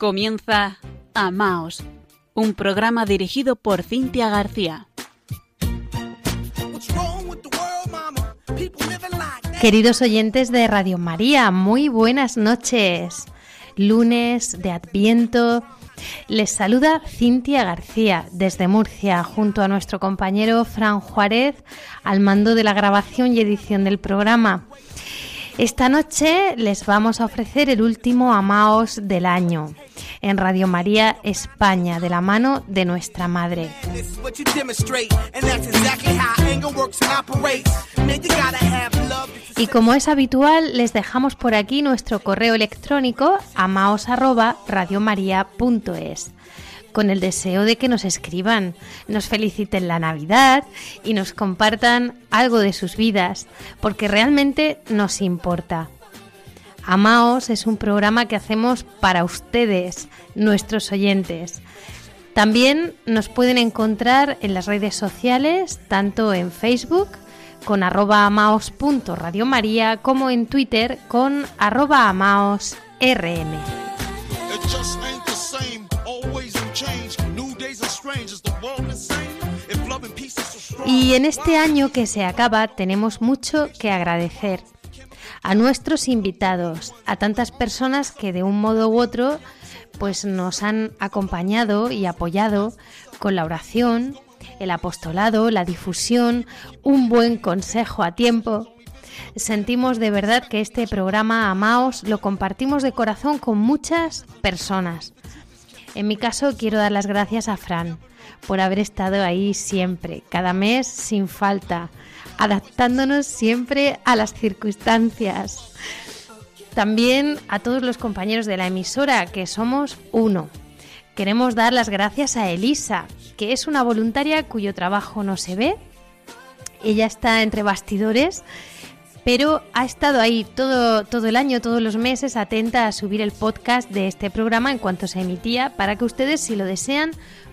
Comienza Amaos, un programa dirigido por Cintia García. Queridos oyentes de Radio María, muy buenas noches. Lunes de Adviento. Les saluda Cintia García desde Murcia junto a nuestro compañero Fran Juárez al mando de la grabación y edición del programa. Esta noche les vamos a ofrecer el último Amaos del año en Radio María España de la mano de nuestra madre. Y como es habitual, les dejamos por aquí nuestro correo electrónico amaos@radiomaria.es con el deseo de que nos escriban, nos feliciten la Navidad y nos compartan algo de sus vidas, porque realmente nos importa. Amaos es un programa que hacemos para ustedes, nuestros oyentes. También nos pueden encontrar en las redes sociales, tanto en Facebook con arroba amaos.radiomaría como en Twitter con arroba amaosrm. Y en este año que se acaba tenemos mucho que agradecer a nuestros invitados, a tantas personas que de un modo u otro pues nos han acompañado y apoyado con la oración, el apostolado, la difusión, un buen consejo a tiempo. Sentimos de verdad que este programa Amaos lo compartimos de corazón con muchas personas. En mi caso quiero dar las gracias a Fran por haber estado ahí siempre, cada mes sin falta, adaptándonos siempre a las circunstancias. También a todos los compañeros de la emisora, que somos uno. Queremos dar las gracias a Elisa, que es una voluntaria cuyo trabajo no se ve. Ella está entre bastidores pero ha estado ahí todo, todo el año, todos los meses, atenta a subir el podcast de este programa en cuanto se emitía, para que ustedes, si lo desean,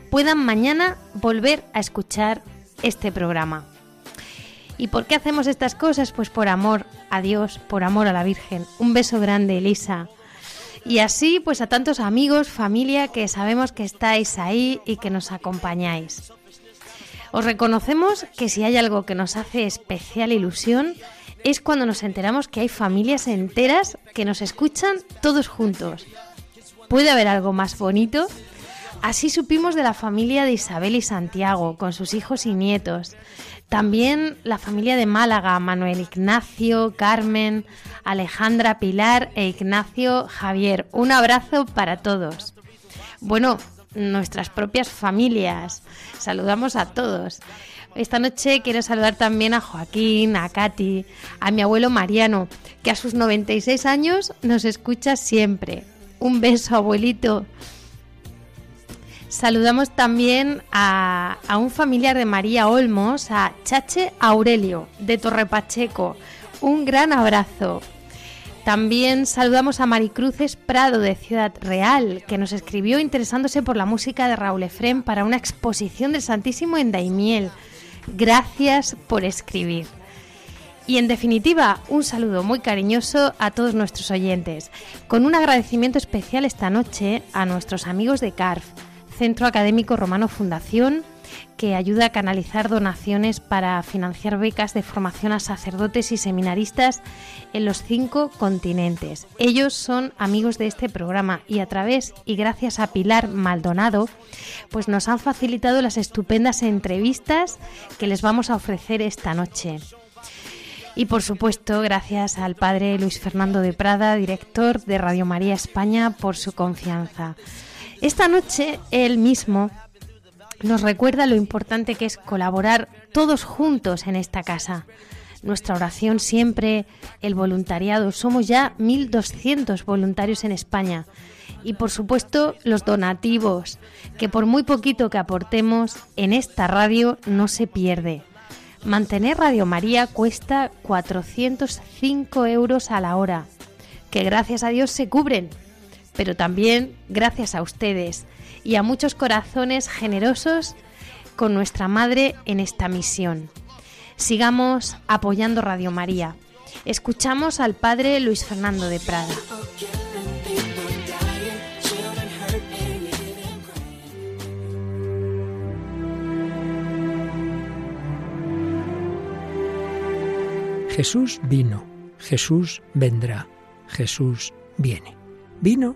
puedan mañana volver a escuchar este programa. ¿Y por qué hacemos estas cosas? Pues por amor a Dios, por amor a la Virgen. Un beso grande, Elisa. Y así, pues a tantos amigos, familia, que sabemos que estáis ahí y que nos acompañáis. Os reconocemos que si hay algo que nos hace especial ilusión, es cuando nos enteramos que hay familias enteras que nos escuchan todos juntos. ¿Puede haber algo más bonito? Así supimos de la familia de Isabel y Santiago, con sus hijos y nietos. También la familia de Málaga, Manuel Ignacio, Carmen, Alejandra Pilar e Ignacio Javier. Un abrazo para todos. Bueno, nuestras propias familias. Saludamos a todos. Esta noche quiero saludar también a Joaquín, a Katy, a mi abuelo Mariano, que a sus 96 años nos escucha siempre. Un beso, abuelito. Saludamos también a, un familiar de María Olmos, a Chache Aurelio, de Torrepacheco. Un gran abrazo. También saludamos a Maricruces Prado de Ciudad Real, que nos escribió interesándose por la música de Raúl Efrem para una exposición del Santísimo en Daimiel. Gracias por escribir. Y en definitiva, un saludo muy cariñoso a todos nuestros oyentes, con un agradecimiento especial esta noche a nuestros amigos de CARF, Centro Académico Romano Fundación, que ayuda a canalizar donaciones para financiar becas de formación a sacerdotes y seminaristas en los cinco continentes. Ellos son amigos de este programa y a través y gracias a Pilar Maldonado, pues nos han facilitado las estupendas entrevistas que les vamos a ofrecer esta noche. Y por supuesto, gracias al padre Luis Fernando de Prada, director de Radio María España, por su confianza. Esta noche él mismo nos recuerda lo importante que es colaborar todos juntos en esta casa. Nuestra oración siempre, el voluntariado, somos ya 1.200 voluntarios en España. Y por supuesto los donativos, que por muy poquito que aportemos en esta radio no se pierde. Mantener Radio María cuesta 405 euros a la hora, que gracias a Dios se cubren, pero también gracias a ustedes y a muchos corazones generosos con nuestra madre en esta misión. Sigamos apoyando Radio María. Escuchamos al padre Luis Fernando de Prada. Jesús vino, Jesús vendrá, Jesús viene. Vino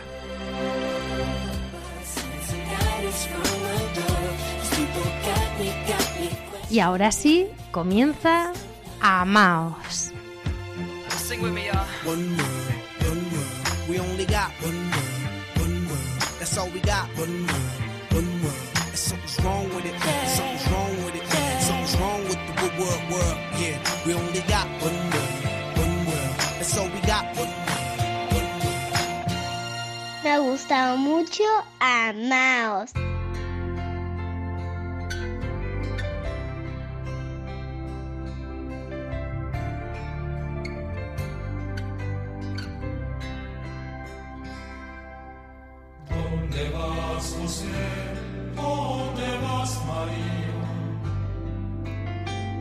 Y ahora sí, comienza Amaos. We only got one world, one world. That's all we got,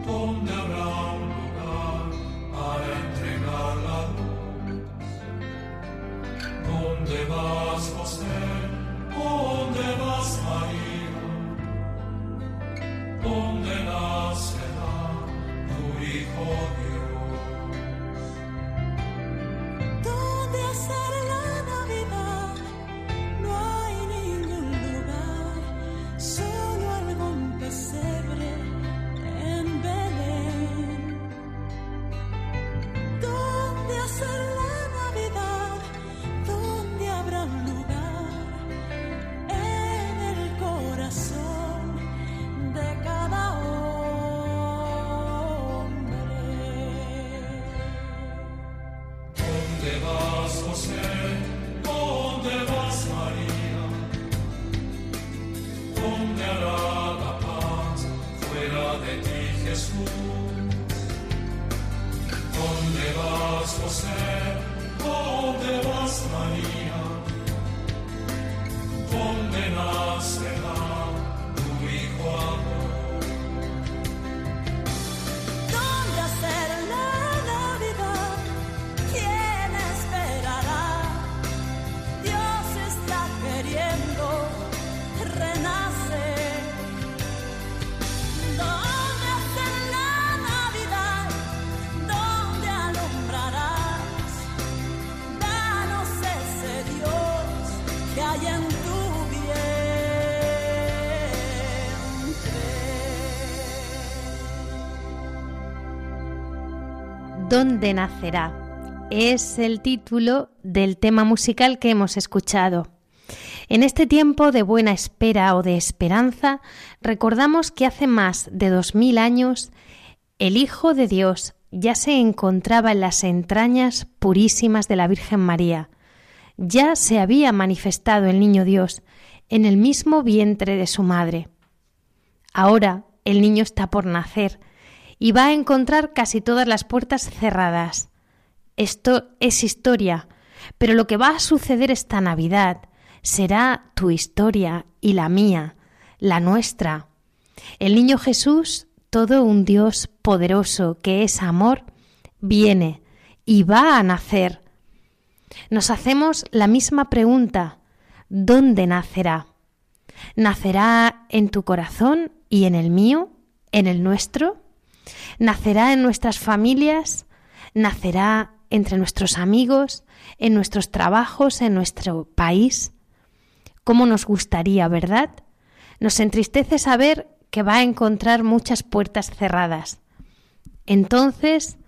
one ¿Dónde nacerá? Es el título del tema musical que hemos escuchado. En este tiempo de buena espera o de esperanza, recordamos que hace más de dos mil años el Hijo de Dios ya se encontraba en las entrañas purísimas de la Virgen María. Ya se había manifestado el Niño Dios en el mismo vientre de su madre. Ahora el niño está por nacer y va a encontrar casi todas las puertas cerradas. Esto es historia, pero lo que va a suceder esta Navidad será tu historia y la mía, la nuestra. El niño Jesús, todo un Dios poderoso que es amor, viene y va a nacer. Nos hacemos la misma pregunta, ¿dónde nacerá? ¿Nacerá en tu corazón y en el mío, en el nuestro? Nacerá en nuestras familias, nacerá entre nuestros amigos, en nuestros trabajos, en nuestro país. ¿Cómo nos gustaría, verdad? Nos entristece saber que va a encontrar muchas puertas cerradas. Entonces,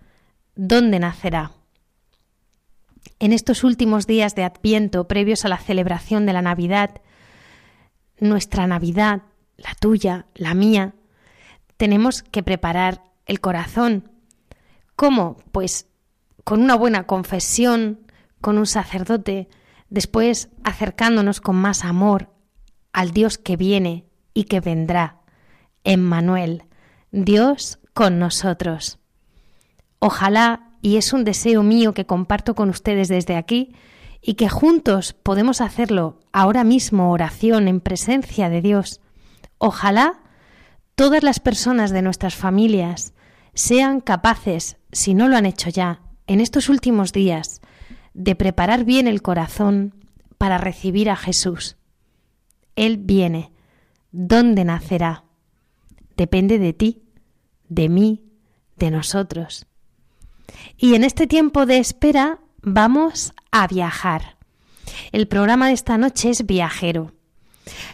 ¿dónde nacerá? En estos últimos días de Adviento, previos a la celebración de la Navidad, nuestra Navidad, la tuya, la mía, tenemos que preparar el corazón. ¿Cómo? Pues con una buena confesión, con un sacerdote, después acercándonos con más amor al Dios que viene y que vendrá, Emmanuel, Dios con nosotros. Ojalá, y es un deseo mío que comparto con ustedes desde aquí, y que juntos podemos hacerlo ahora mismo oración en presencia de Dios. Ojalá todas las personas de nuestras familias sean capaces, si no lo han hecho ya, en estos últimos días, de preparar bien el corazón para recibir a Jesús. Él viene. ¿Dónde nacerá? Depende de ti, de mí, de nosotros. Y en este tiempo de espera vamos a viajar. El programa de esta noche es viajero.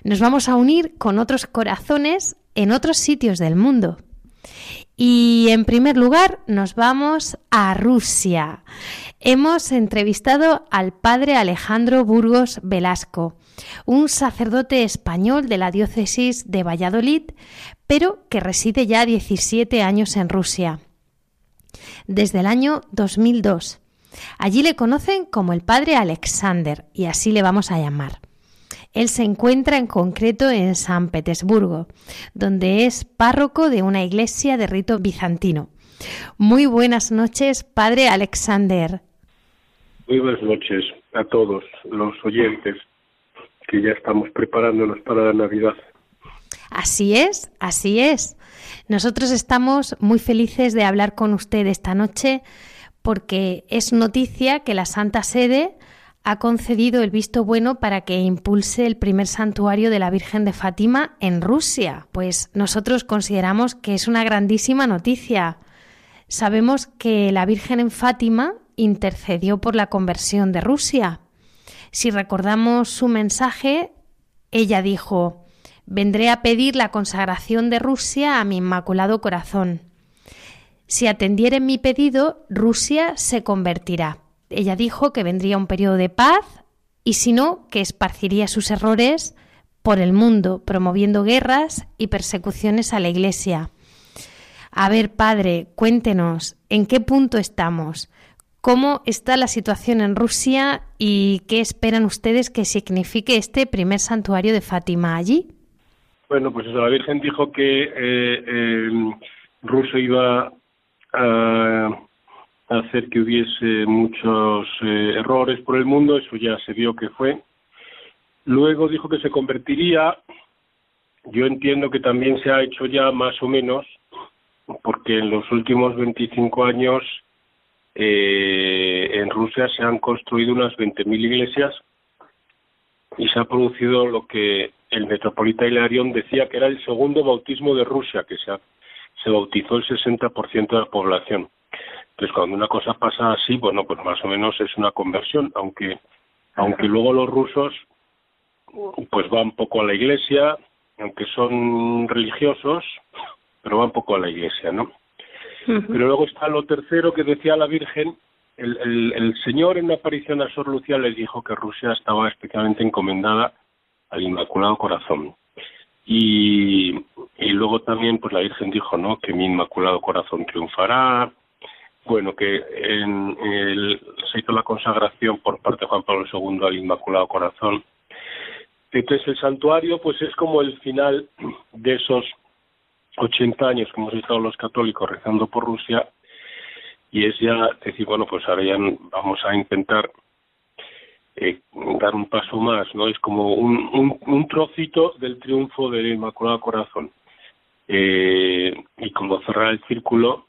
Nos vamos a unir con otros corazones en otros sitios del mundo. Y en primer lugar nos vamos a Rusia. Hemos entrevistado al padre Alejandro Burgos Velasco, un sacerdote español de la diócesis de Valladolid, pero que reside ya 17 años en Rusia. Desde el año 2002. Allí le conocen como el padre Alexander y así le vamos a llamar. Él se encuentra en concreto en San Petersburgo, donde es párroco de una iglesia de rito bizantino. Muy buenas noches, Padre Alexander. Muy buenas noches a todos los oyentes que ya estamos preparándonos para la Navidad. Así es, así es. Nosotros estamos muy felices de hablar con usted esta noche porque es noticia que la Santa Sede ha concedido el visto bueno para que impulse el primer santuario de la Virgen de Fátima en Rusia. Pues nosotros consideramos que es una grandísima noticia. Sabemos que la Virgen en Fátima intercedió por la conversión de Rusia. Si recordamos su mensaje, ella dijo, vendré a pedir la consagración de Rusia a mi Inmaculado Corazón. Si atendieren mi pedido, Rusia se convertirá ella dijo que vendría un periodo de paz y si no, que esparciría sus errores por el mundo, promoviendo guerras y persecuciones a la Iglesia. A ver, padre, cuéntenos, ¿en qué punto estamos? ¿Cómo está la situación en Rusia y qué esperan ustedes que signifique este primer santuario de Fátima allí? Bueno, pues eso, la Virgen dijo que eh, eh, Rusia iba a hacer que hubiese muchos eh, errores por el mundo, eso ya se vio que fue. Luego dijo que se convertiría, yo entiendo que también se ha hecho ya más o menos, porque en los últimos 25 años eh, en Rusia se han construido unas 20.000 iglesias y se ha producido lo que el metropolita Hilarión decía que era el segundo bautismo de Rusia, que se, se bautizó el 60% de la población. Entonces, cuando una cosa pasa así, bueno, pues más o menos es una conversión, aunque aunque luego los rusos pues van poco a la iglesia, aunque son religiosos, pero van poco a la iglesia, ¿no? Pero luego está lo tercero que decía la Virgen, el, el, el Señor en una aparición a Sor Lucía le dijo que Rusia estaba especialmente encomendada al Inmaculado Corazón. Y, y luego también pues la Virgen dijo, ¿no? Que mi Inmaculado Corazón triunfará, bueno, que en el, se hizo la consagración por parte de Juan Pablo II al Inmaculado Corazón. Entonces el santuario pues es como el final de esos 80 años que hemos estado los católicos rezando por Rusia y es ya decir, bueno, pues ahora ya vamos a intentar eh, dar un paso más, ¿no? Es como un, un, un trocito del triunfo del Inmaculado Corazón. Eh, y como cerrar el círculo,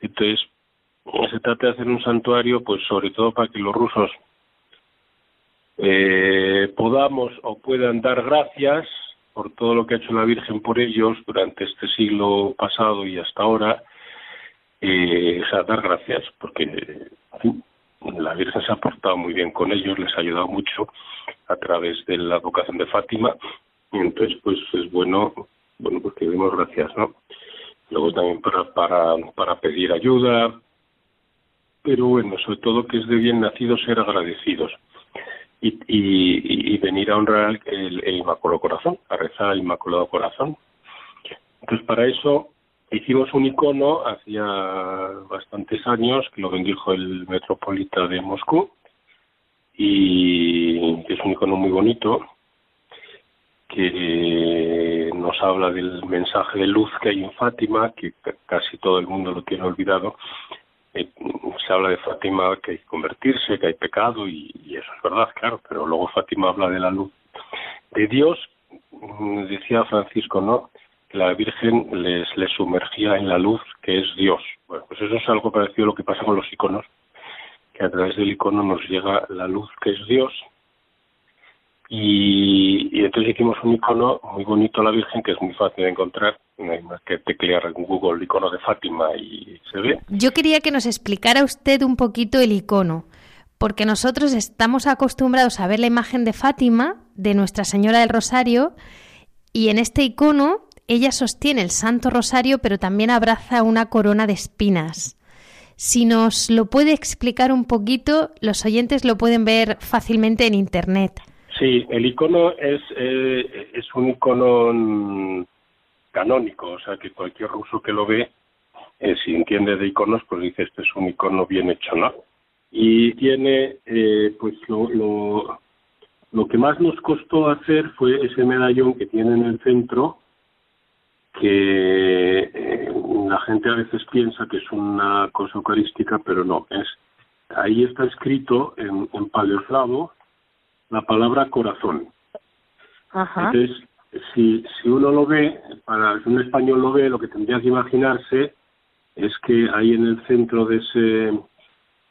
entonces se trata de hacer un santuario, pues sobre todo para que los rusos eh, podamos o puedan dar gracias por todo lo que ha hecho la Virgen por ellos durante este siglo pasado y hasta ahora, eh, o sea, dar gracias, porque la Virgen se ha portado muy bien con ellos, les ha ayudado mucho a través de la vocación de Fátima, y entonces pues es bueno, bueno pues que demos gracias, ¿no? Luego también para, para, para pedir ayuda, pero bueno, sobre todo que es de bien nacido ser agradecidos y, y, venir a honrar el, Inmaculado Corazón, a rezar al Inmaculado Corazón. Entonces, para eso hicimos un icono hacía bastantes años, que lo bendijo el metropolita de Moscú, y es un icono muy bonito, que nos habla del mensaje de luz que hay en Fátima, que casi todo el mundo lo tiene olvidado. Eh, se habla de Fátima que hay que convertirse, que hay pecado, y, eso es verdad, claro, pero luego Fátima habla de la luz de Dios, mm, decía Francisco, ¿no? Que la Virgen les, les sumergía en la luz que es Dios. Bueno, pues eso es algo parecido a lo que pasa con los iconos, que a través del icono nos llega la luz que es Dios y, entonces hicimos un icono muy bonito a la Virgen que es muy fácil de encontrar. No hay más que teclear en Google el icono de Fátima y se ve. Yo quería que nos explicara usted un poquito el icono, porque nosotros estamos acostumbrados a ver la imagen de Fátima, de Nuestra Señora del Rosario, y en este icono ella sostiene el Santo Rosario, pero también abraza una corona de espinas. Si nos lo puede explicar un poquito, los oyentes lo pueden ver fácilmente en Internet. Sí, el icono es, eh, es un icono mm, canónico, o sea que cualquier ruso que lo ve, eh, si entiende de iconos, pues dice, este es un icono bien hecho, ¿no? Y tiene, eh, pues lo, lo, lo que más nos costó hacer fue ese medallón que tiene en el centro, que la gente a veces piensa que es una cosa eucarística, pero no, es ahí está escrito en, en paleoslavo la palabra corazón. Entonces, si, si uno lo ve, para si un español lo ve, lo que tendría que imaginarse es que ahí en el centro de ese,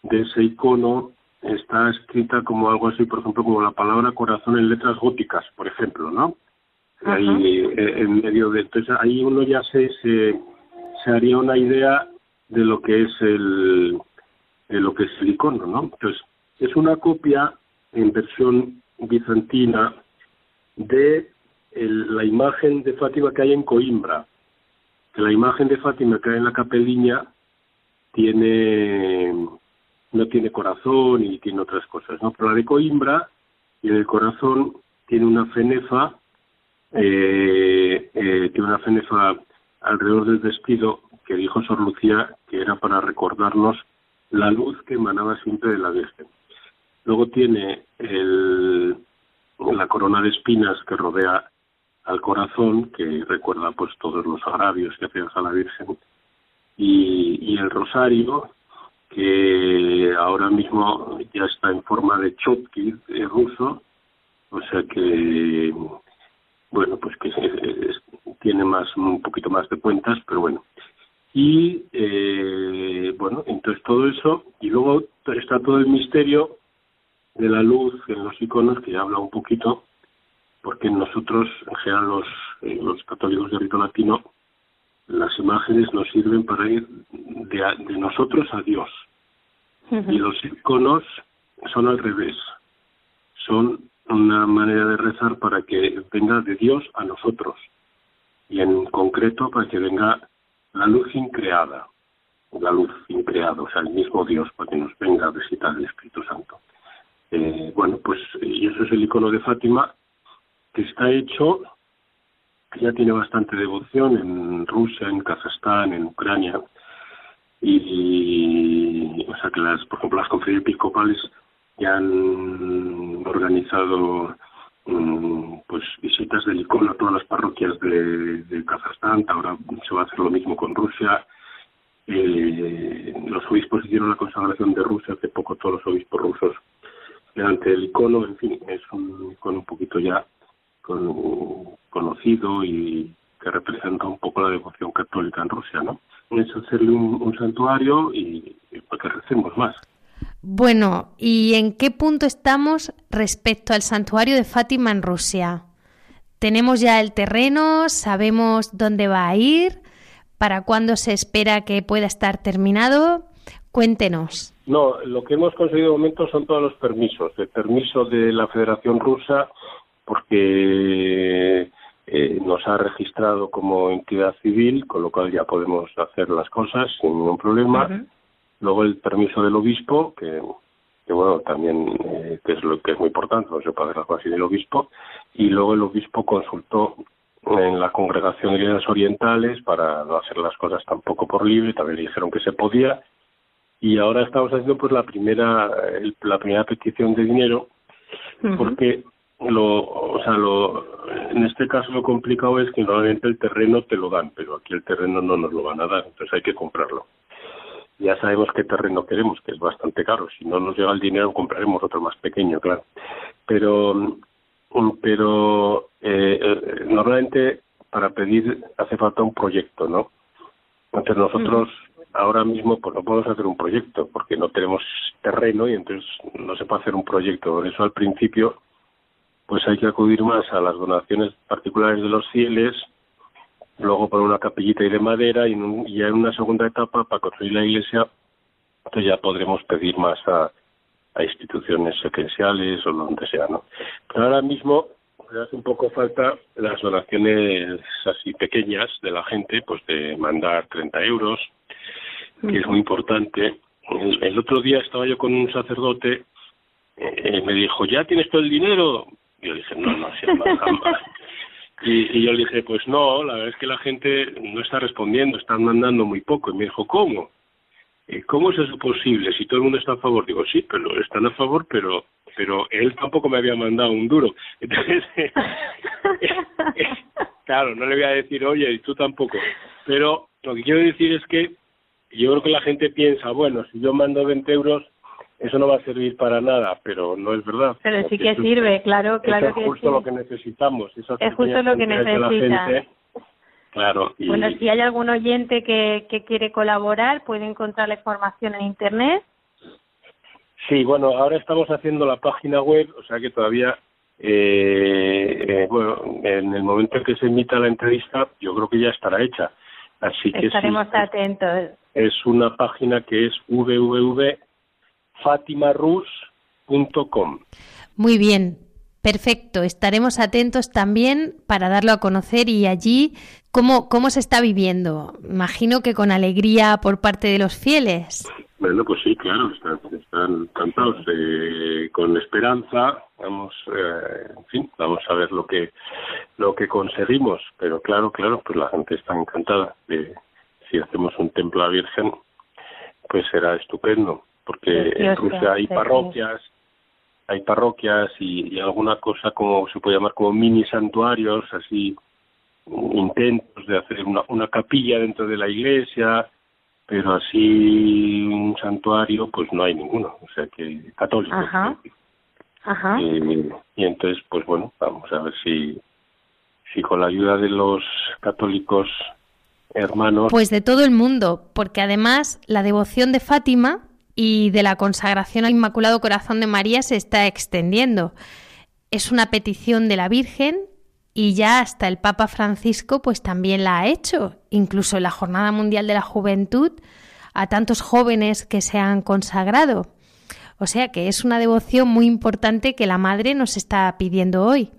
de ese icono está escrita como algo así, por ejemplo, como la palabra corazón en letras góticas, por ejemplo, ¿no? Ahí eh, en medio de entonces ahí uno ya se, se, se haría una idea de lo que es el de lo que es el icono, ¿no? Entonces es una copia en versión bizantina de la imagen de Fátima que hay en Coimbra. Que la imagen de Fátima que hay en la capeliña tiene no tiene corazón y tiene otras cosas, ¿no? Pero la de Coimbra y en el corazón tiene una fenefa, eh, eh, tiene una fenefa alrededor del vestido que dijo Sor Lucía que era para recordarnos la luz que emanaba siempre de la Virgen. Luego tiene el, la corona de espinas que rodea al corazón, que recuerda pues todos los agravios que hacías a la Virgen, y, y el rosario, que ahora mismo ya está en forma de chotki ruso, o sea que, bueno, pues que tiene más un poquito más de cuentas, pero bueno. Y, eh, bueno, entonces todo eso, y luego está todo el misterio de la luz en los iconos, que ya habla un poquito, porque nosotros, en general los, eh, los católicos de rito latino, las imágenes nos sirven para ir de, de nosotros a Dios. Y los iconos son al revés. Son una manera de rezar para que venga de Dios a nosotros. Y en concreto para que venga la luz increada. La luz increada, o sea, el mismo Dios, para que nos venga a visitar el Espíritu Santo. Eh, bueno, pues y eso es el icono de Fátima, que está hecho, que ya tiene bastante devoción en Rusia, en Kazajstán, en Ucrania, y, o sea que las, por ejemplo, las conferencias episcopales ya han organizado mm, pues visitas del icono a todas las parroquias de, de Kazajstán, ahora se va a hacer lo mismo con Rusia, eh, los obispos hicieron la consagración de Rusia hace poco todos los obispos rusos delante del icono, en fin, es un icono un poquito ya conocido y que representa un poco la devoción católica en Rusia, ¿no? Es hacerle un, santuario y, para que recemos más. Bueno, ¿y en qué punto estamos respecto al santuario de Fátima en Rusia? ¿Tenemos ya el terreno? ¿Sabemos dónde va a ir? ¿Para cuándo se espera que pueda estar terminado? Cuéntenos. No, lo que hemos conseguido de momento son todos los permisos. El permiso de la Federación Rusa, porque eh, nos ha registrado como entidad civil, con lo cual ya podemos hacer las cosas sin ningún problema. Luego el permiso del obispo, que, que bueno, también eh, que es lo que es muy importante, no se puede hacer algo así del obispo. Y luego el obispo consultó en la congregación de iglesias orientales para no hacer las cosas tampoco por libre, también le dijeron que se podía y ahora estamos haciendo pues la primera la primera petición de dinero porque lo o sea lo en este caso lo complicado es que normalmente el terreno te lo dan pero aquí el terreno no nos lo van a dar entonces hay que comprarlo. Ya sabemos qué terreno queremos que es bastante caro si no nos llega el dinero compraremos otro más pequeño claro. Pero pero eh, eh, normalmente para pedir hace falta un proyecto, ¿no? Entonces nosotros ahora mismo pues no podemos hacer un proyecto porque no tenemos terreno y entonces no se puede hacer un proyecto. Por eso al principio pues hay que acudir más a las donaciones particulares de los fieles, luego poner una capillita y de madera y, y ya en una segunda etapa para construir la iglesia entonces ya podremos pedir más a, instituciones esenciales o donde sea, ¿no? Pero ahora mismo me hace un poco falta las donaciones así pequeñas de la gente, pues de mandar 30 euros, que es muy importante. El, otro día estaba yo con un sacerdote, eh, me dijo, ¿ya tienes todo el dinero? Y yo dije, no, no, si jamás. Y, y yo le dije, pues no, la verdad es que la gente no está respondiendo, están mandando muy poco. Y me dijo, ¿cómo? ¿Cómo es eso posible? Si todo el mundo está a favor, digo, sí, pero están a favor, pero pero él tampoco me había mandado un duro. Entonces, claro, no le voy a decir, oye, y tú tampoco. Pero lo que quiero decir es que yo creo que la gente piensa, bueno, si yo mando 20 euros, eso no va a servir para nada, pero no es verdad. Pero sí que sirve, claro, claro es justo lo que necesitamos. es justo lo que necesita. Claro. Bueno, si hay algún oyente que, que quiere colaborar, puede encontrar la información en Internet. Sí, bueno, ahora estamos haciendo la página web, o sea que todavía, eh, eh, bueno, en el momento en que se emita la entrevista, yo creo que ya estará hecha. Así que estaremos atentos. Es una página que es www.fatimarus.com. Muy bien, Perfecto, estaremos atentos también para darlo a conocer y allí cómo, cómo se está viviendo. Imagino que con alegría por parte de los fieles. Bueno, pues sí, claro, están, están encantados, con esperanza. Vamos, eh, en fin, vamos a ver lo que lo que conseguimos. Pero claro, claro, pues la gente está encantada. De, si hacemos un templo a Virgen, pues será estupendo, porque en Rusia hay parroquias hay parroquias y, alguna cosa como se puede llamar como mini santuarios, así intentos de hacer una, una capilla dentro de la iglesia, pero así un santuario pues no hay ninguno, o sea que católico. Ajá. Ajá. Y, y, entonces pues bueno, vamos a ver si, si con la ayuda de los católicos Pues de todo el mundo, porque además la devoción de Fátima y de la consagración al Inmaculado Corazón de María se está extendiendo. Es una petición de la Virgen y ya hasta el Papa Francisco pues también la ha hecho, incluso en la Jornada Mundial de la Juventud, a tantos jóvenes que se han consagrado. O sea que es una devoción muy importante que la Madre nos está pidiendo hoy.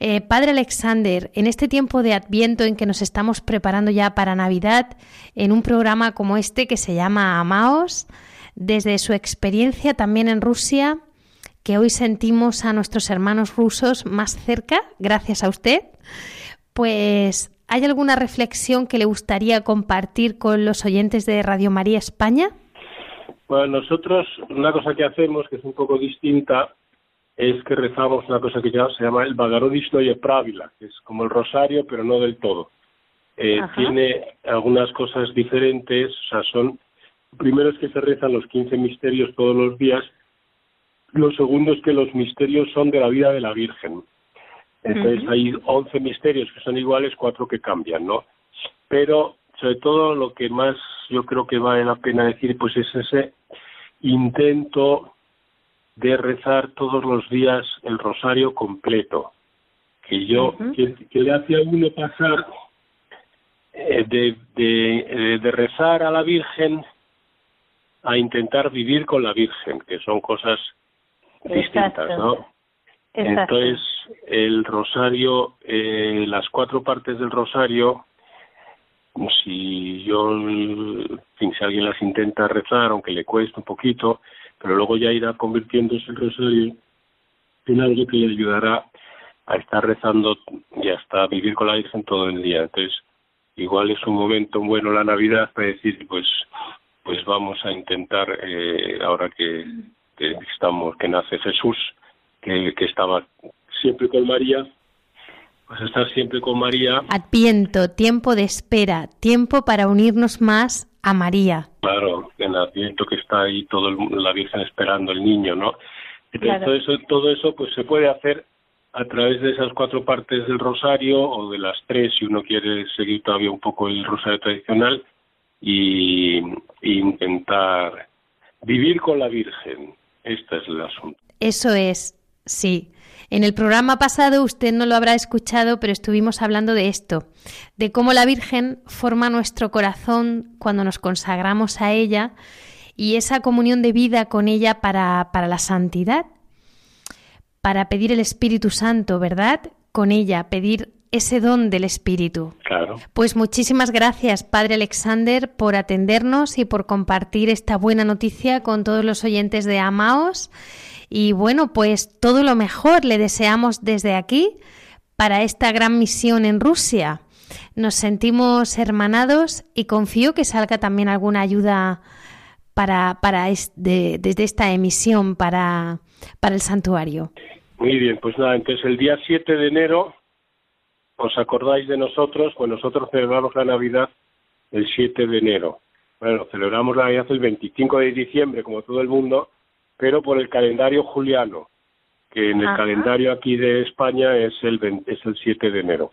Eh, Padre Alexander, en este tiempo de Adviento en que nos estamos preparando ya para Navidad, en un programa como este que se llama Amaos, desde su experiencia también en Rusia, que hoy sentimos a nuestros hermanos rusos más cerca, gracias a usted, pues ¿hay alguna reflexión que le gustaría compartir con los oyentes de Radio María España? Bueno, nosotros una cosa que hacemos que es un poco distinta es que rezamos una cosa que ya se llama el y Pravila, que es como el rosario, pero no del todo. Eh, tiene algunas cosas diferentes, o sea, son, primero es que se rezan los 15 misterios todos los días, lo segundo es que los misterios son de la vida de la Virgen. Entonces hay 11 misterios que son iguales, cuatro que cambian, ¿no? Pero sobre todo lo que más yo creo que vale la pena decir, pues es ese intento de rezar todos los días el rosario completo, que yo, que, le hace a uno pasar eh, de, de, eh, de rezar a la Virgen a intentar vivir con la Virgen, que son cosas distintas, ¿no? Entonces, el rosario, eh, las cuatro partes del rosario, si yo, si alguien las intenta rezar, aunque le cueste un poquito, pero luego ya irá convirtiéndose el rosario en algo que le ayudará a estar rezando y hasta vivir con la Virgen todo el día. Entonces, igual es un momento bueno la Navidad para decir, pues, pues vamos a intentar, eh, ahora que, estamos, que nace Jesús, que, que estaba siempre con María, pues estar siempre con María. Adviento, tiempo de espera, tiempo para unirnos más a María. Claro, en Adviento que está ahí todo la Virgen esperando el niño, ¿no? Entonces, todo eso, todo eso pues se puede hacer a través de esas cuatro partes del rosario o de las tres si uno quiere seguir todavía un poco el rosario tradicional y, intentar vivir con la Virgen. Este es el asunto. Eso es, sí. En el programa pasado usted no lo habrá escuchado, pero estuvimos hablando de esto, de cómo la Virgen forma nuestro corazón cuando nos consagramos a ella y esa comunión de vida con ella para, para la santidad para pedir el Espíritu Santo, ¿verdad? Con ella, pedir ese don del Espíritu. Claro. Pues muchísimas gracias, Padre Alexander, por atendernos y por compartir esta buena noticia con todos los oyentes de Amaos. Y bueno, pues todo lo mejor le deseamos desde aquí para esta gran misión en Rusia. Nos sentimos hermanados y confío que salga también alguna ayuda para, para desde esta emisión para, para el santuario. Muy bien, pues nada, entonces el día 7 de enero, ¿os acordáis de nosotros? Pues nosotros celebramos la Navidad el 7 de enero. Bueno, celebramos la Navidad el 25 de diciembre, como todo el mundo, pero por el calendario juliano, que en el calendario aquí de España es el, es el 7 de enero.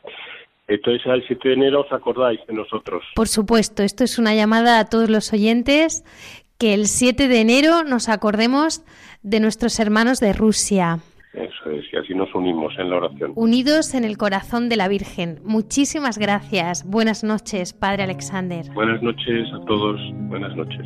Entonces, al 7 de enero os acordáis de nosotros. Por supuesto, esto es una llamada a todos los oyentes que el 7 de enero nos acordemos de nuestros hermanos de Rusia. Eso es, y así nos unimos en la oración. Unidos en el corazón de la Virgen. Muchísimas gracias. Buenas noches, Padre Alexander. Buenas noches a todos. Buenas noches.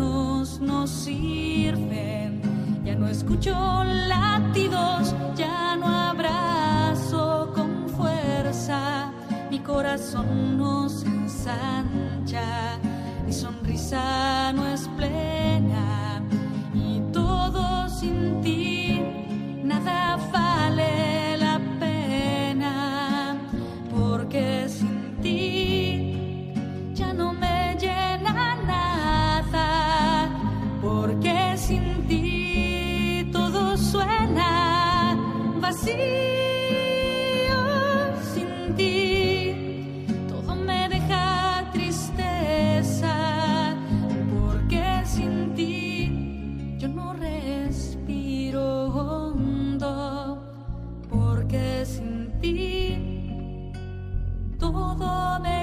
manos no sirven, ya no escucho latidos, ya no mi corazón no se ensancha, mi sonrisa no es plena. Y todo sin ti, nada all the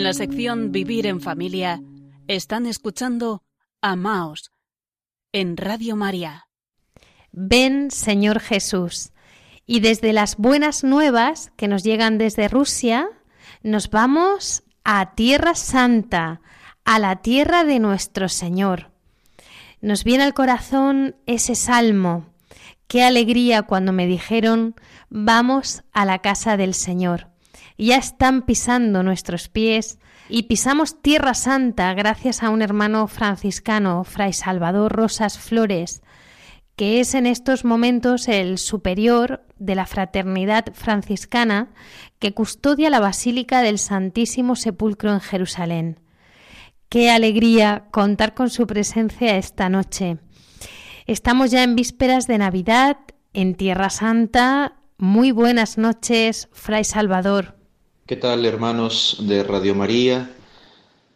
En la sección Vivir en Familia están escuchando Amaos en Radio María. Ven, Señor Jesús. Y desde las buenas nuevas que nos llegan desde Rusia, nos vamos a Tierra Santa, a la tierra de nuestro Señor. Nos viene al corazón ese salmo. Qué alegría cuando me dijeron, vamos a la casa del Señor ya están pisando nuestros pies y pisamos Tierra Santa gracias a un hermano franciscano, Fray Salvador Rosas Flores, que es en estos momentos el superior de la fraternidad franciscana que custodia la Basílica del Santísimo Sepulcro en Jerusalén. Qué alegría contar con su presencia esta noche. Estamos ya en vísperas de Navidad, en Tierra Santa. Muy buenas noches, Fray Salvador. ¿Qué tal hermanos de Radio María?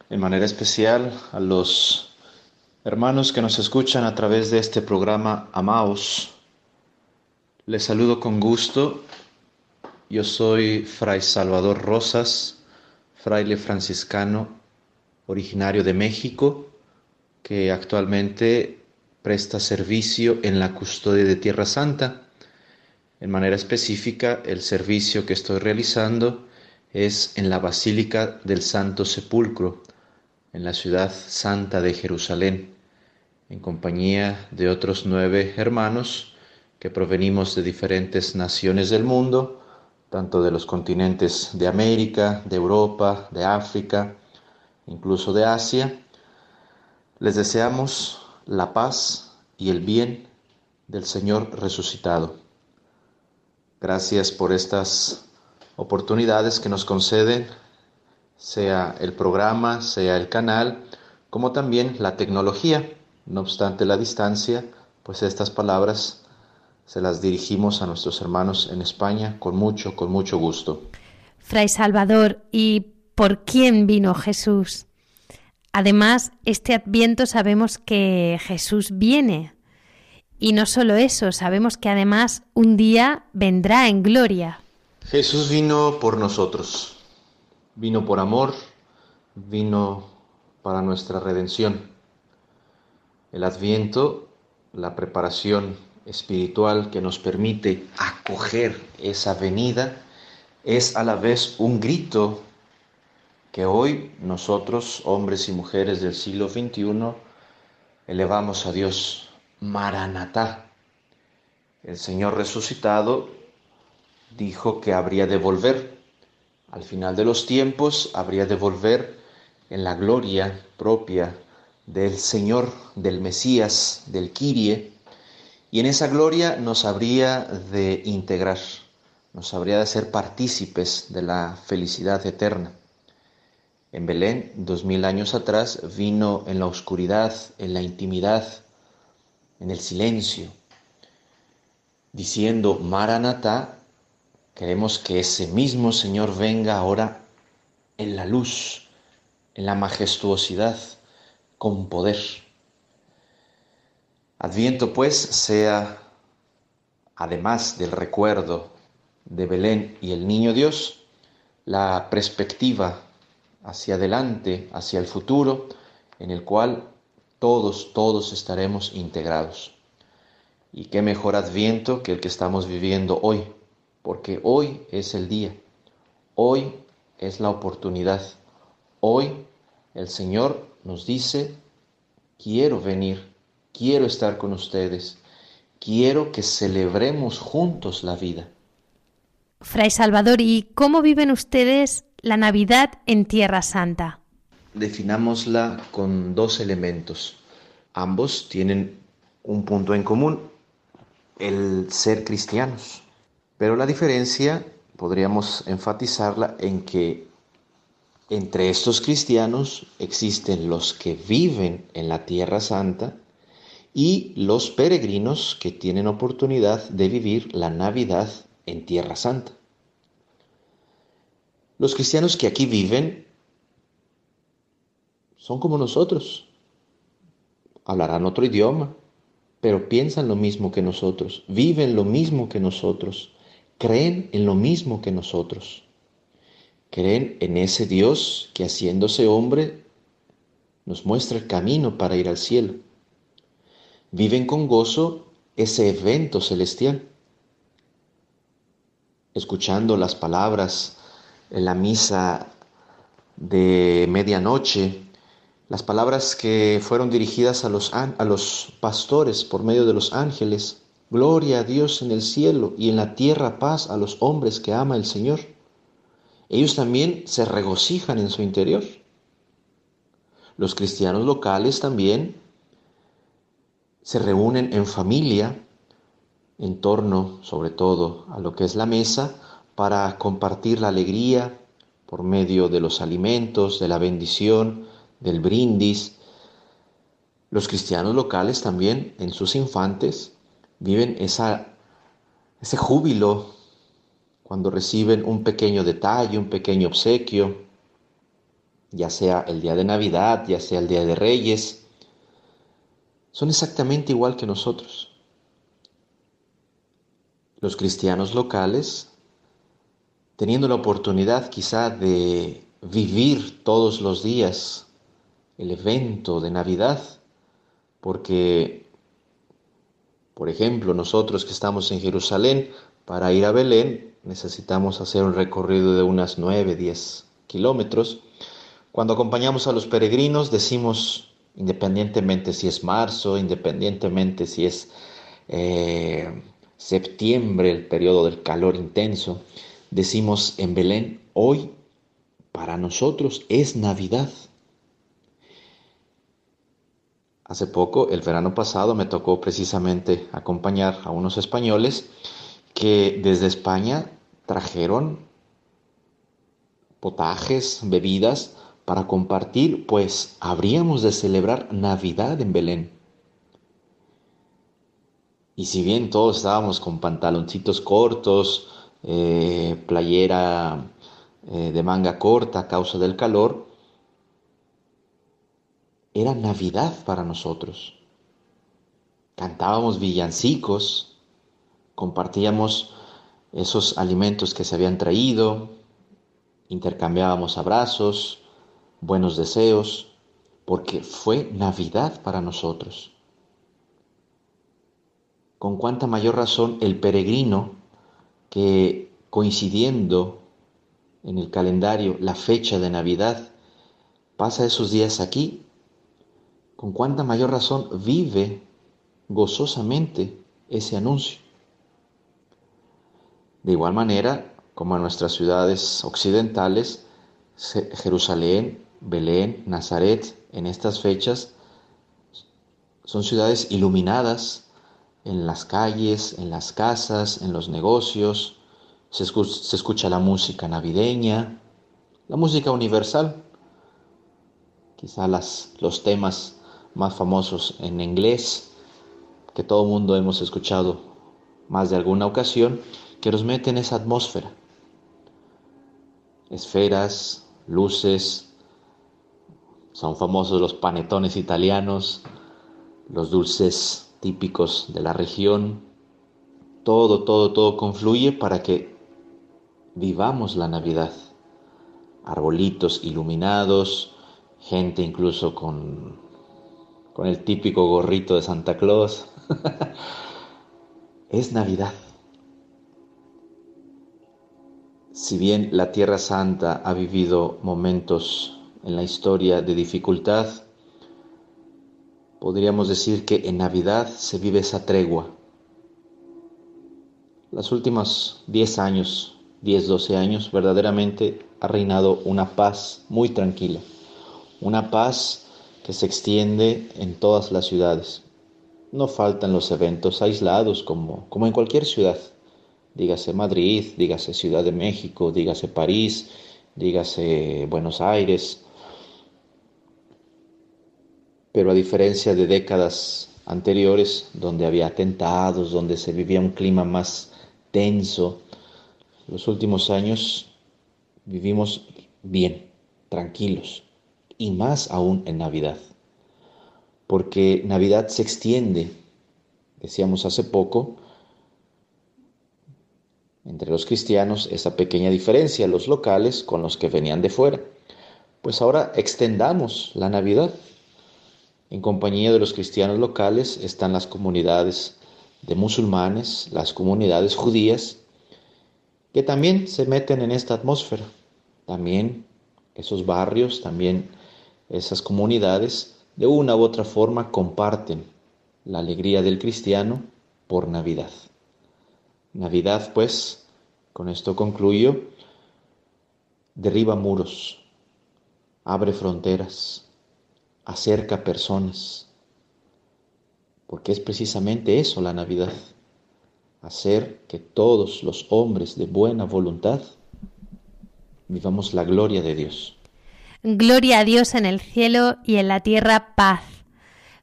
En manera especial a los hermanos que nos escuchan a través de este programa Amaos. Les saludo con gusto. Yo soy Fray Salvador Rosas, fraile franciscano originario de México, que actualmente presta servicio en la custodia de Tierra Santa. En manera específica, el servicio que estoy realizando es en la Basílica del Santo Sepulcro, en la ciudad santa de Jerusalén, en compañía de otros nueve hermanos que provenimos de diferentes naciones del mundo, tanto de los continentes de América, de Europa, de África, incluso de Asia. Les deseamos la paz y el bien del Señor resucitado. Gracias por estas oportunidades que nos conceden, sea el programa, sea el canal, como también la tecnología. No obstante la distancia, pues estas palabras se las dirigimos a nuestros hermanos en España con mucho, con mucho gusto. Fray Salvador, ¿y por quién vino Jesús? Además, este adviento sabemos que Jesús viene. Y no solo eso, sabemos que además un día vendrá en gloria. Jesús vino por nosotros, vino por amor, vino para nuestra redención. El adviento, la preparación espiritual que nos permite acoger esa venida, es a la vez un grito que hoy nosotros, hombres y mujeres del siglo XXI, elevamos a Dios, Maranatá. El Señor resucitado dijo que habría de volver. Al final de los tiempos habría de volver en la gloria propia del Señor, del Mesías, del Kirie, y en esa gloria nos habría de integrar, nos habría de ser partícipes de la felicidad eterna. En Belén, dos mil años atrás, vino en la oscuridad, en la intimidad, en el silencio, diciendo Maranatá, Queremos que ese mismo Señor venga ahora en la luz, en la majestuosidad, con poder. Adviento pues sea, además del recuerdo de Belén y el Niño Dios, la perspectiva hacia adelante, hacia el futuro, en el cual todos, todos estaremos integrados. Y qué mejor adviento que el que estamos viviendo hoy, porque hoy es el día, hoy es la oportunidad, hoy el Señor nos dice, quiero venir, quiero estar con ustedes, quiero que celebremos juntos la vida. Fray Salvador, ¿y cómo viven ustedes la Navidad en Tierra Santa? Definámosla con dos elementos. Ambos tienen un punto en común, el ser cristianos. Pero la diferencia podríamos enfatizarla en que entre estos cristianos existen los que viven en la Tierra Santa y los peregrinos que tienen oportunidad de vivir la Navidad en Tierra Santa. Los cristianos que aquí viven son como nosotros, hablarán otro idioma, pero piensan lo mismo que nosotros, viven lo mismo que nosotros, creen en lo mismo que nosotros. Creen en ese Dios que haciéndose hombre nos muestra el camino para ir al cielo. Viven con gozo ese evento celestial. Escuchando las palabras en la misa de medianoche, las palabras que fueron dirigidas a los, a los pastores por medio de los ángeles, Gloria a Dios en el cielo y en la tierra paz a los hombres que ama el Señor. Ellos también se regocijan en su interior. Los cristianos locales también se reúnen en familia en torno, sobre todo, a lo que es la mesa para compartir la alegría por medio de los alimentos, de la bendición, del brindis. Los cristianos locales también en sus infantes viven esa, ese júbilo cuando reciben un pequeño detalle, un pequeño obsequio, ya sea el día de Navidad, ya sea el día de Reyes, son exactamente igual que nosotros. Los cristianos locales, teniendo la oportunidad quizá de vivir todos los días el evento de Navidad, porque, por ejemplo, nosotros que estamos en Jerusalén, para ir a Belén necesitamos hacer un recorrido de unas 9, 10 kilómetros. Cuando acompañamos a los peregrinos decimos, independientemente si es marzo, independientemente si es eh, septiembre, el periodo del calor intenso, decimos en Belén, hoy para nosotros es Navidad. Hace poco, el verano pasado, me tocó precisamente acompañar a unos españoles que desde España trajeron potajes, bebidas para compartir, pues habríamos de celebrar Navidad en Belén. Y si bien todos estábamos con pantaloncitos cortos, eh, playera eh, de manga corta a causa del calor, era Navidad para nosotros. Cantábamos villancicos, compartíamos esos alimentos que se habían traído, intercambiábamos abrazos, buenos deseos, porque fue Navidad para nosotros. Con cuánta mayor razón el peregrino que coincidiendo en el calendario la fecha de Navidad pasa esos días aquí, con cuánta mayor razón vive gozosamente ese anuncio. De igual manera, como en nuestras ciudades occidentales, Jerusalén, Belén, Nazaret, en estas fechas, son ciudades iluminadas en las calles, en las casas, en los negocios, se escucha, la música navideña, la música universal, quizá los temas más famosos en inglés que todo el mundo hemos escuchado más de alguna ocasión, que nos mete en esa atmósfera. Esferas, luces, son famosos los panetones italianos, los dulces típicos de la región. Todo, todo, todo confluye para que vivamos la Navidad. Arbolitos iluminados, gente incluso con, con el típico gorrito de Santa Claus. es Navidad. Si bien la Tierra Santa ha vivido momentos en la historia de dificultad, podríamos decir que en Navidad se vive esa tregua. Los últimos 10 años, 10, 12 años, verdaderamente ha reinado una paz muy tranquila, una paz que se extiende en todas las ciudades. No faltan los eventos aislados como, como en cualquier ciudad dígase Madrid, dígase Ciudad de México, dígase París, dígase Buenos Aires. Pero a diferencia de décadas anteriores, donde había atentados, donde se vivía un clima más tenso, los últimos años vivimos bien, tranquilos, y más aún en Navidad, porque Navidad se extiende, decíamos hace poco, entre los cristianos esa pequeña diferencia, los locales con los que venían de fuera. Pues ahora extendamos la Navidad. En compañía de los cristianos locales están las comunidades de musulmanes, las comunidades judías, que también se meten en esta atmósfera. También esos barrios, también esas comunidades, de una u otra forma comparten la alegría del cristiano por Navidad. Navidad, pues, con esto concluyo, derriba muros, abre fronteras, acerca personas, porque es precisamente eso la Navidad, hacer que todos los hombres de buena voluntad vivamos la gloria de Dios. Gloria a Dios en el cielo y en la tierra paz.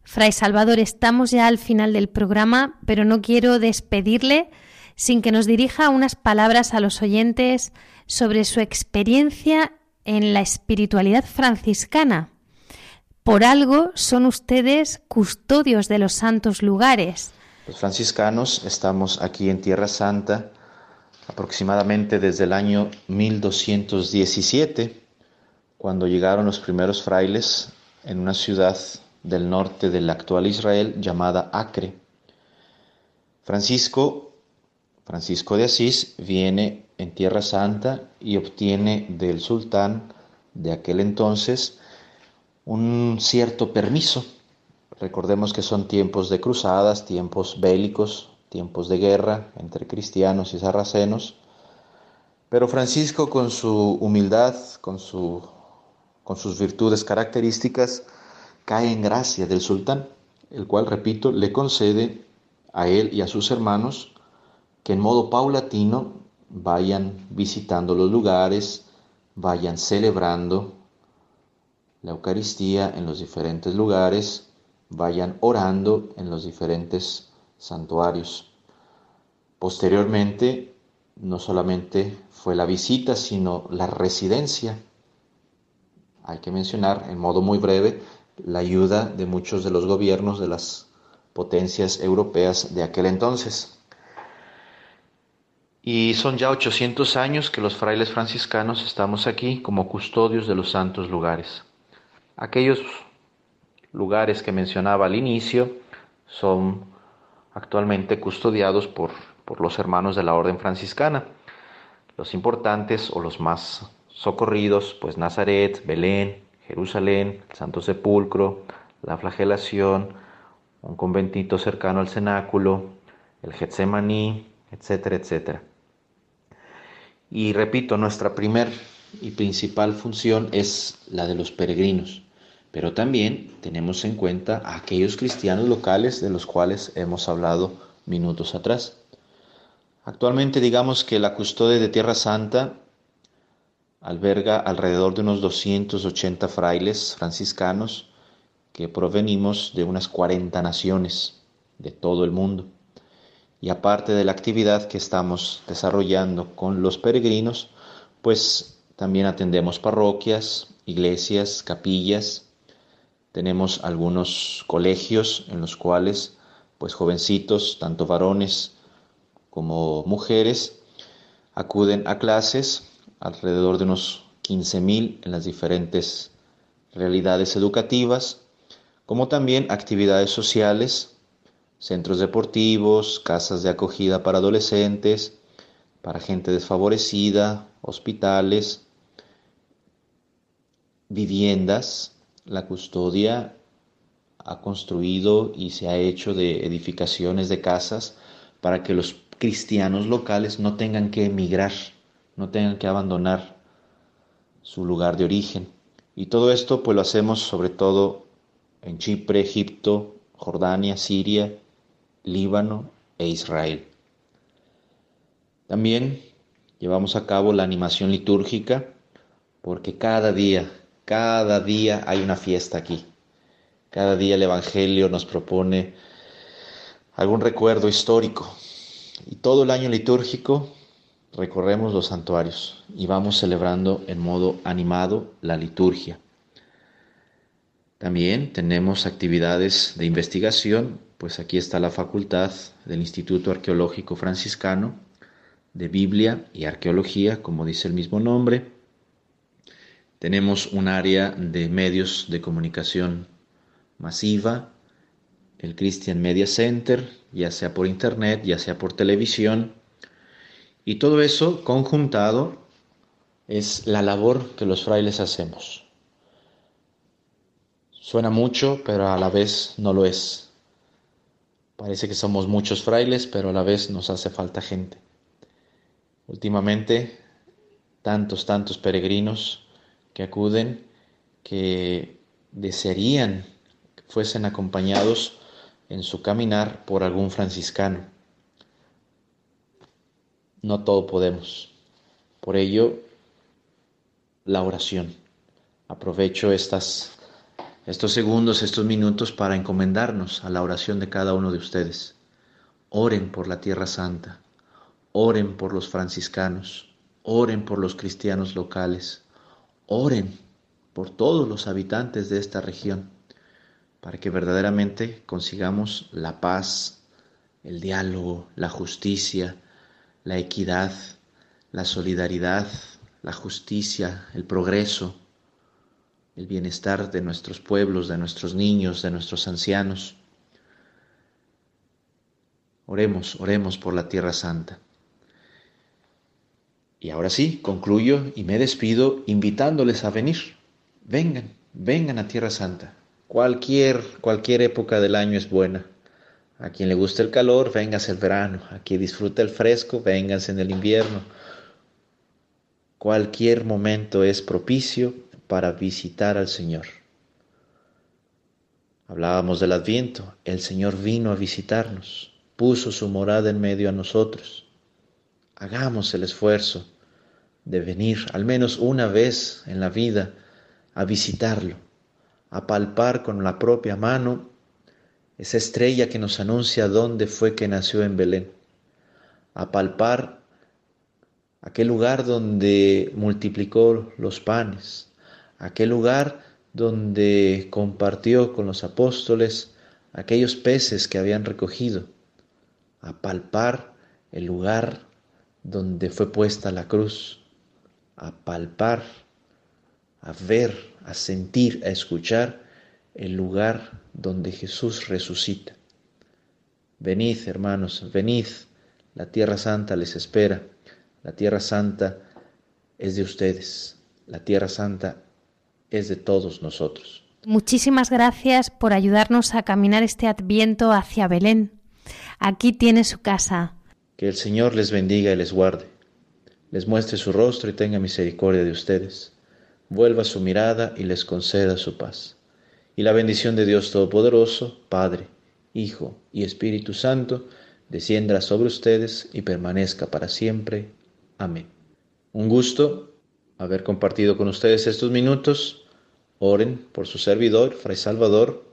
Fray Salvador, estamos ya al final del programa, pero no quiero despedirle sin que nos dirija unas palabras a los oyentes sobre su experiencia en la espiritualidad franciscana. Por algo son ustedes custodios de los santos lugares. Los franciscanos estamos aquí en Tierra Santa aproximadamente desde el año 1217, cuando llegaron los primeros frailes en una ciudad del norte del actual Israel llamada Acre. Francisco Francisco de Asís viene en Tierra Santa y obtiene del sultán de aquel entonces un cierto permiso. Recordemos que son tiempos de cruzadas, tiempos bélicos, tiempos de guerra entre cristianos y sarracenos. Pero Francisco con su humildad, con, su, con sus virtudes características, cae en gracia del sultán, el cual, repito, le concede a él y a sus hermanos que en modo paulatino vayan visitando los lugares, vayan celebrando la Eucaristía en los diferentes lugares, vayan orando en los diferentes santuarios. Posteriormente, no solamente fue la visita, sino la residencia. Hay que mencionar, en modo muy breve, la ayuda de muchos de los gobiernos de las potencias europeas de aquel entonces. Y son ya 800 años que los frailes franciscanos estamos aquí como custodios de los santos lugares. Aquellos lugares que mencionaba al inicio son actualmente custodiados por, por los hermanos de la orden franciscana. Los importantes o los más socorridos, pues Nazaret, Belén, Jerusalén, el Santo Sepulcro, la flagelación, un conventito cercano al cenáculo, el Getsemaní, etcétera, etcétera. Y repito, nuestra primer y principal función es la de los peregrinos, pero también tenemos en cuenta a aquellos cristianos locales de los cuales hemos hablado minutos atrás. Actualmente digamos que la custodia de Tierra Santa alberga alrededor de unos 280 frailes franciscanos que provenimos de unas 40 naciones de todo el mundo. Y aparte de la actividad que estamos desarrollando con los peregrinos, pues también atendemos parroquias, iglesias, capillas. Tenemos algunos colegios en los cuales pues jovencitos, tanto varones como mujeres, acuden a clases, alrededor de unos 15.000 en las diferentes realidades educativas, como también actividades sociales centros deportivos, casas de acogida para adolescentes, para gente desfavorecida, hospitales, viviendas. La custodia ha construido y se ha hecho de edificaciones de casas para que los cristianos locales no tengan que emigrar, no tengan que abandonar su lugar de origen. Y todo esto pues lo hacemos sobre todo en Chipre, Egipto, Jordania, Siria Líbano e Israel. También llevamos a cabo la animación litúrgica porque cada día, cada día hay una fiesta aquí. Cada día el Evangelio nos propone algún recuerdo histórico. Y todo el año litúrgico recorremos los santuarios y vamos celebrando en modo animado la liturgia. También tenemos actividades de investigación pues aquí está la facultad del Instituto Arqueológico Franciscano, de Biblia y arqueología, como dice el mismo nombre. Tenemos un área de medios de comunicación masiva, el Christian Media Center, ya sea por internet, ya sea por televisión. Y todo eso conjuntado es la labor que los frailes hacemos. Suena mucho, pero a la vez no lo es. Parece que somos muchos frailes, pero a la vez nos hace falta gente. Últimamente, tantos, tantos peregrinos que acuden, que desearían que fuesen acompañados en su caminar por algún franciscano. No todo podemos. Por ello, la oración. Aprovecho estos segundos, estos minutos para encomendarnos a la oración de cada uno de ustedes. Oren por la Tierra Santa, oren por los franciscanos, oren por los cristianos locales, oren por todos los habitantes de esta región, para que verdaderamente consigamos la paz, el diálogo, la justicia, la equidad, la solidaridad, la justicia, el progreso, el bienestar de nuestros pueblos, de nuestros niños, de nuestros ancianos. Oremos, oremos por la Tierra Santa. Y ahora sí, concluyo y me despido invitándoles a venir. Vengan, vengan a Tierra Santa. Cualquier, cualquier época del año es buena. A quien le gusta el calor, véngase el verano. A quien disfruta el fresco, vénganse en el invierno. Cualquier momento es propicio para visitar al Señor. Hablábamos del Adviento. El Señor vino a visitarnos, puso su morada en medio a nosotros. Hagamos el esfuerzo de venir al menos una vez en la vida a visitarlo, a palpar con la propia mano esa estrella que nos anuncia dónde fue que nació en Belén, a palpar aquel lugar donde multiplicó los panes, aquel lugar donde compartió con los apóstoles aquellos peces que habían recogido, a palpar el lugar donde fue puesta la cruz, a palpar, a ver, a sentir, a escuchar el lugar donde Jesús resucita. Venid, hermanos, venid, la tierra santa les espera, la tierra santa es de ustedes, la tierra santa es de todos nosotros. Muchísimas gracias por ayudarnos a caminar este adviento hacia Belén. Aquí tiene su casa. Que el Señor les bendiga y les guarde les muestre su rostro y tenga misericordia de ustedes, vuelva su mirada y les conceda su paz. Y la bendición de Dios Todopoderoso, Padre, Hijo y Espíritu Santo, descienda sobre ustedes y permanezca para siempre. Amén. Un gusto haber compartido con ustedes estos minutos. Oren por su servidor, Fray Salvador,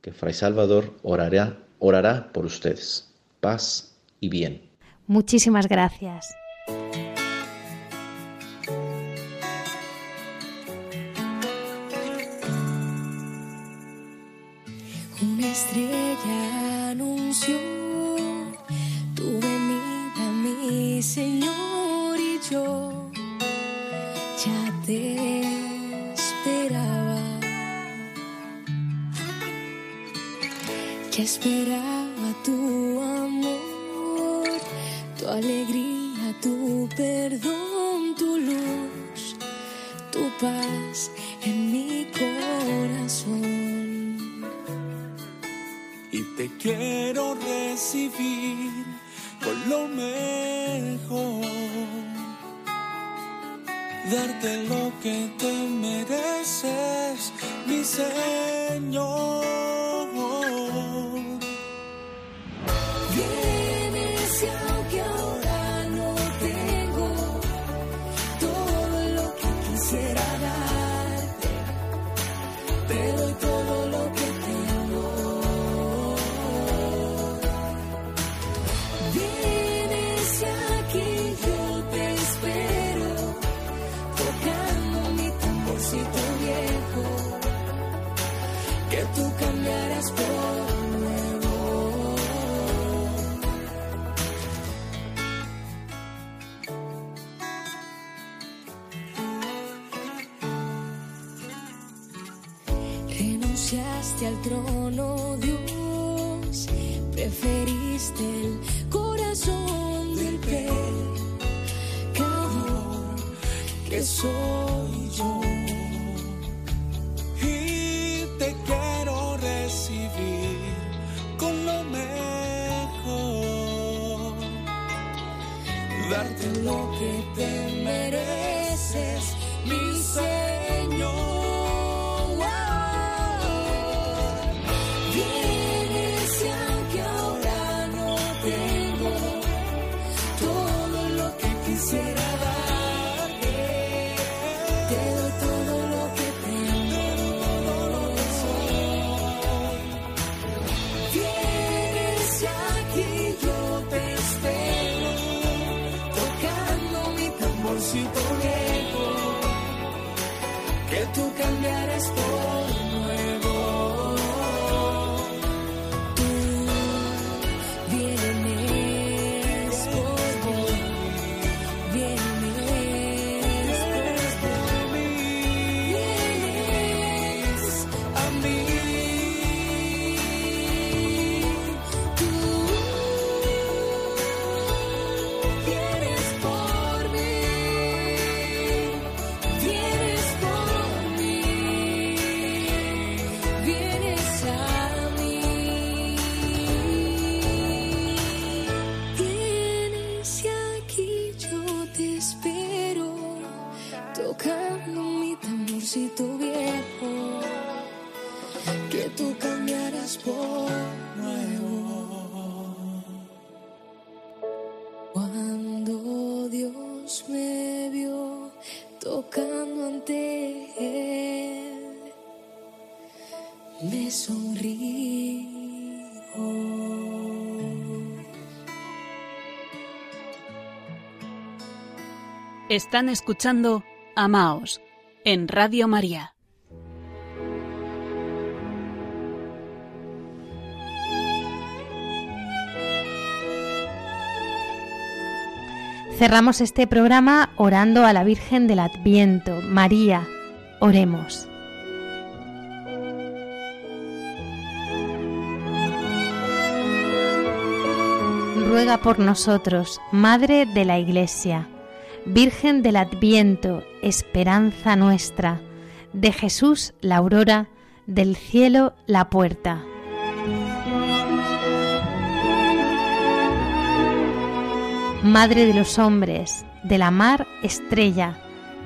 que Fray Salvador orará, orará por ustedes. Paz y bien. Muchísimas gracias. Estrella anunció tu venida, mi Señor, y yo ya te esperaba, ya esperaba tu amor, tu alegría, tu perdón, tu luz, tu paz quiero recibir con lo mejor, darte lo que te mereces, mi Señor. Trono, Dios, preferiste el corazón del pecador que soy Cuando Dios me vio tocando ante Él, me sonrió. Están escuchando Amaos en Radio María. Cerramos este programa orando a la Virgen del Adviento, María. Oremos. Ruega por nosotros, Madre de la Iglesia, Virgen del Adviento, esperanza nuestra, de Jesús la aurora, del cielo la puerta. Madre de los hombres, de la mar estrella,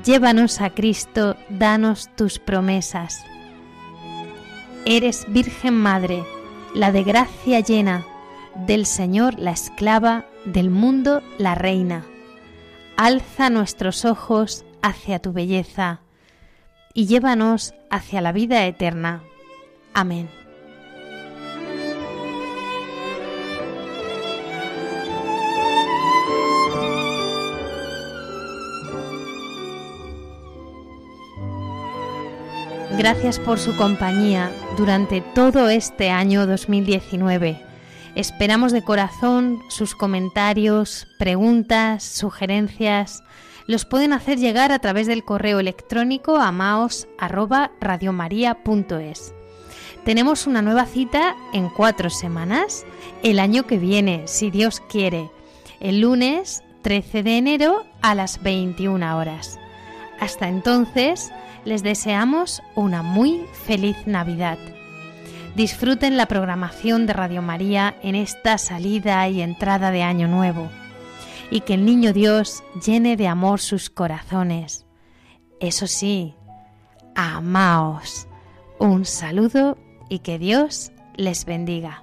llévanos a Cristo, danos tus promesas. Eres Virgen Madre, la de gracia llena, del Señor la esclava, del mundo la reina. Alza nuestros ojos hacia tu belleza y llévanos hacia la vida eterna. Amén. Gracias por su compañía durante todo este año 2019. Esperamos de corazón sus comentarios, preguntas, sugerencias. Los pueden hacer llegar a través del correo electrónico a maos@radiomaria.es. Tenemos una nueva cita en cuatro semanas, el año que viene, si Dios quiere, el lunes 13 de enero a las 21 horas. Hasta entonces, les deseamos una muy feliz Navidad. Disfruten la programación de Radio María en esta salida y entrada de Año Nuevo y que el Niño Dios llene de amor sus corazones. Eso sí, amaos. Un saludo y que Dios les bendiga.